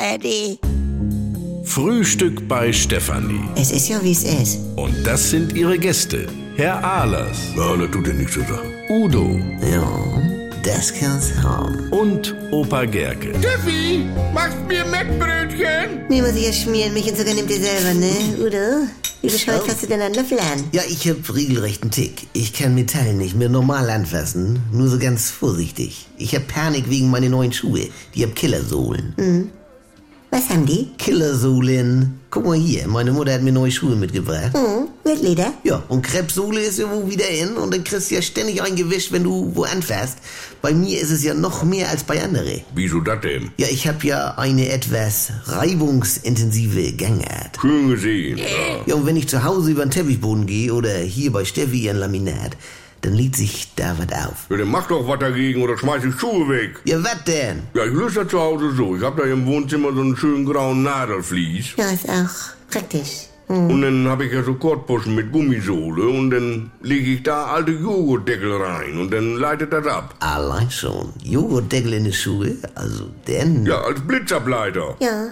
ARD. Frühstück bei Stefanie. Es ist ja, wie es ist. Und das sind ihre Gäste. Herr Ahlers. Ja, das tut dir nichts zu sagen. Udo. Ja, das kann's haben. Und Opa Gerke. Steffi, machst mir Mettbrötchen? Nee, muss ich ja schmieren. Mich und sogar nimmt ihr selber, ne? Udo, wie bescheuert hast du denn einen Löffel an? Ja, ich hab regelrechten Tick. Ich kann Metall nicht mehr normal anfassen, nur so ganz vorsichtig. Ich hab Panik wegen meiner neuen Schuhe. Die hab Killersohlen. Was haben die? Killersohlen. Guck mal hier, meine Mutter hat mir neue Schuhe mitgebracht. Hm, mit Leder? Ja, und Krebssohle ist irgendwo wieder in und dann kriegst du ja ständig ein Gewisch, wenn du wo anfährst. Bei mir ist es ja noch mehr als bei anderen. Wieso das denn? Ja, ich hab ja eine etwas reibungsintensive Gangart. Schön gesehen. Ja. Ja, und wenn ich zu Hause über den Teppichboden gehe oder hier bei Steffi ihren Laminat, dann liegt sich da was auf. ja, dann mach doch was dagegen oder schmeiß die Schuhe weg. Ja, was denn? Ja, ich löse das zu Hause so. Ich hab da im Wohnzimmer so einen schönen grauen Nadelflies. Ja, ist auch praktisch. Und dann habe ich ja so Kortbuschen mit Gummisohle und dann lege ich da alte Joghurtdeckel rein und dann leitet das ab. Allein schon. Joghurtdeckel in die Schuhe? Also, denn... Ja, als Blitzableiter. Ja,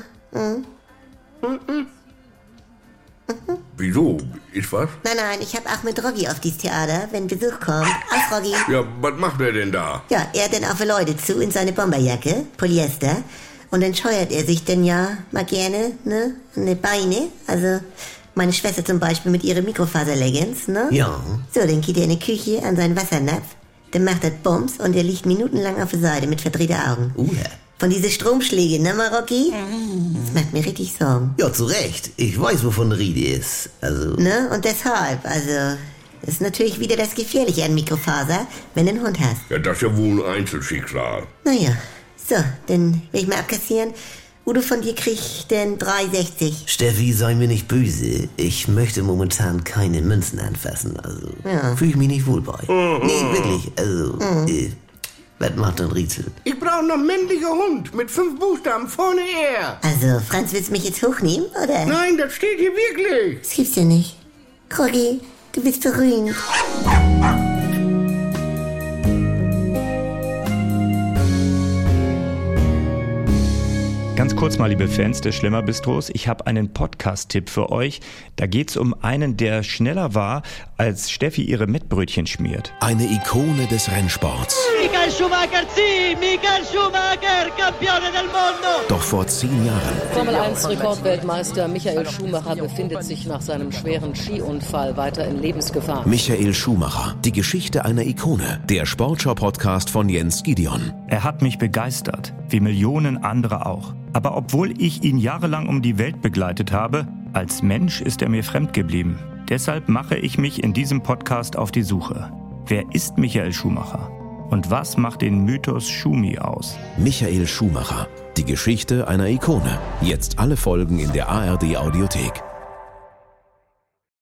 Wieso? Ist was? nein, nein, ich hab auch mit Roggi auf dieses Theater, wenn Besuch kommt. Aus Roggi. Ja, was macht er denn da? Ja, er denn auf Leute zu in seine Bomberjacke, Polyester. Und dann scheuert er sich denn ja mal gerne, ne, an die Beine. Also, meine Schwester zum Beispiel mit ihren Mikrofaserleggings, ne? Ja. So, dann geht er in die Küche an seinen Wassernapf. Dann macht er Bums und er liegt minutenlang auf der Seite mit verdrehten Augen. Uha. Von diese Stromschläge, ne, Marocki? Das macht mir richtig Sorgen. Ja, zu Recht. Ich weiß, wovon Rede ist. Also... Ne? Und deshalb, also, das ist natürlich wieder das Gefährliche an Mikrofaser, wenn du einen Hund hast. Ja, das ist ja wohl ein Einzelschicksal. Naja, so, dann will ich mal abkassieren. Udo von dir kriegt denn 3,60. Steffi, sei mir nicht böse. Ich möchte momentan keine Münzen anfassen. Also, Ja. fühle ich mich nicht wohl bei. Nee, wirklich. Also, äh, was macht ein Rätsel? Ich brauche noch männlicher Hund mit fünf Buchstaben vorne R. Also, Franz, willst du mich jetzt hochnehmen, oder? Nein, das steht hier wirklich. Das gibt's ja nicht. Kroggi, du bist berühmt. Ganz kurz mal, liebe Fans des Schlemmer Bistros, ich habe einen Podcast-Tipp für euch. Da geht's um einen, der schneller war, als Steffi ihre Mettbrötchen schmiert. Eine Ikone des Rennsports. Michael Schumacher, sì, Michael Schumacher, campione del mondo! Doch vor zehn Jahren Formel 1 Rekordweltmeister Michael Schumacher befindet sich nach seinem schweren Skiunfall weiter in Lebensgefahr. Michael Schumacher. Die Geschichte einer Ikone. Der Sportschau-Podcast von Jens Gideon. Er hat mich begeistert, wie Millionen andere auch. Aber obwohl ich ihn jahrelang um die Welt begleitet habe, als Mensch ist er mir fremd geblieben. Deshalb mache ich mich in diesem Podcast auf die Suche. Wer ist Michael Schumacher? Und was macht den Mythos Schumi aus? Michael Schumacher. Die Geschichte einer Ikone. Jetzt alle Folgen in der ARD Audiothek.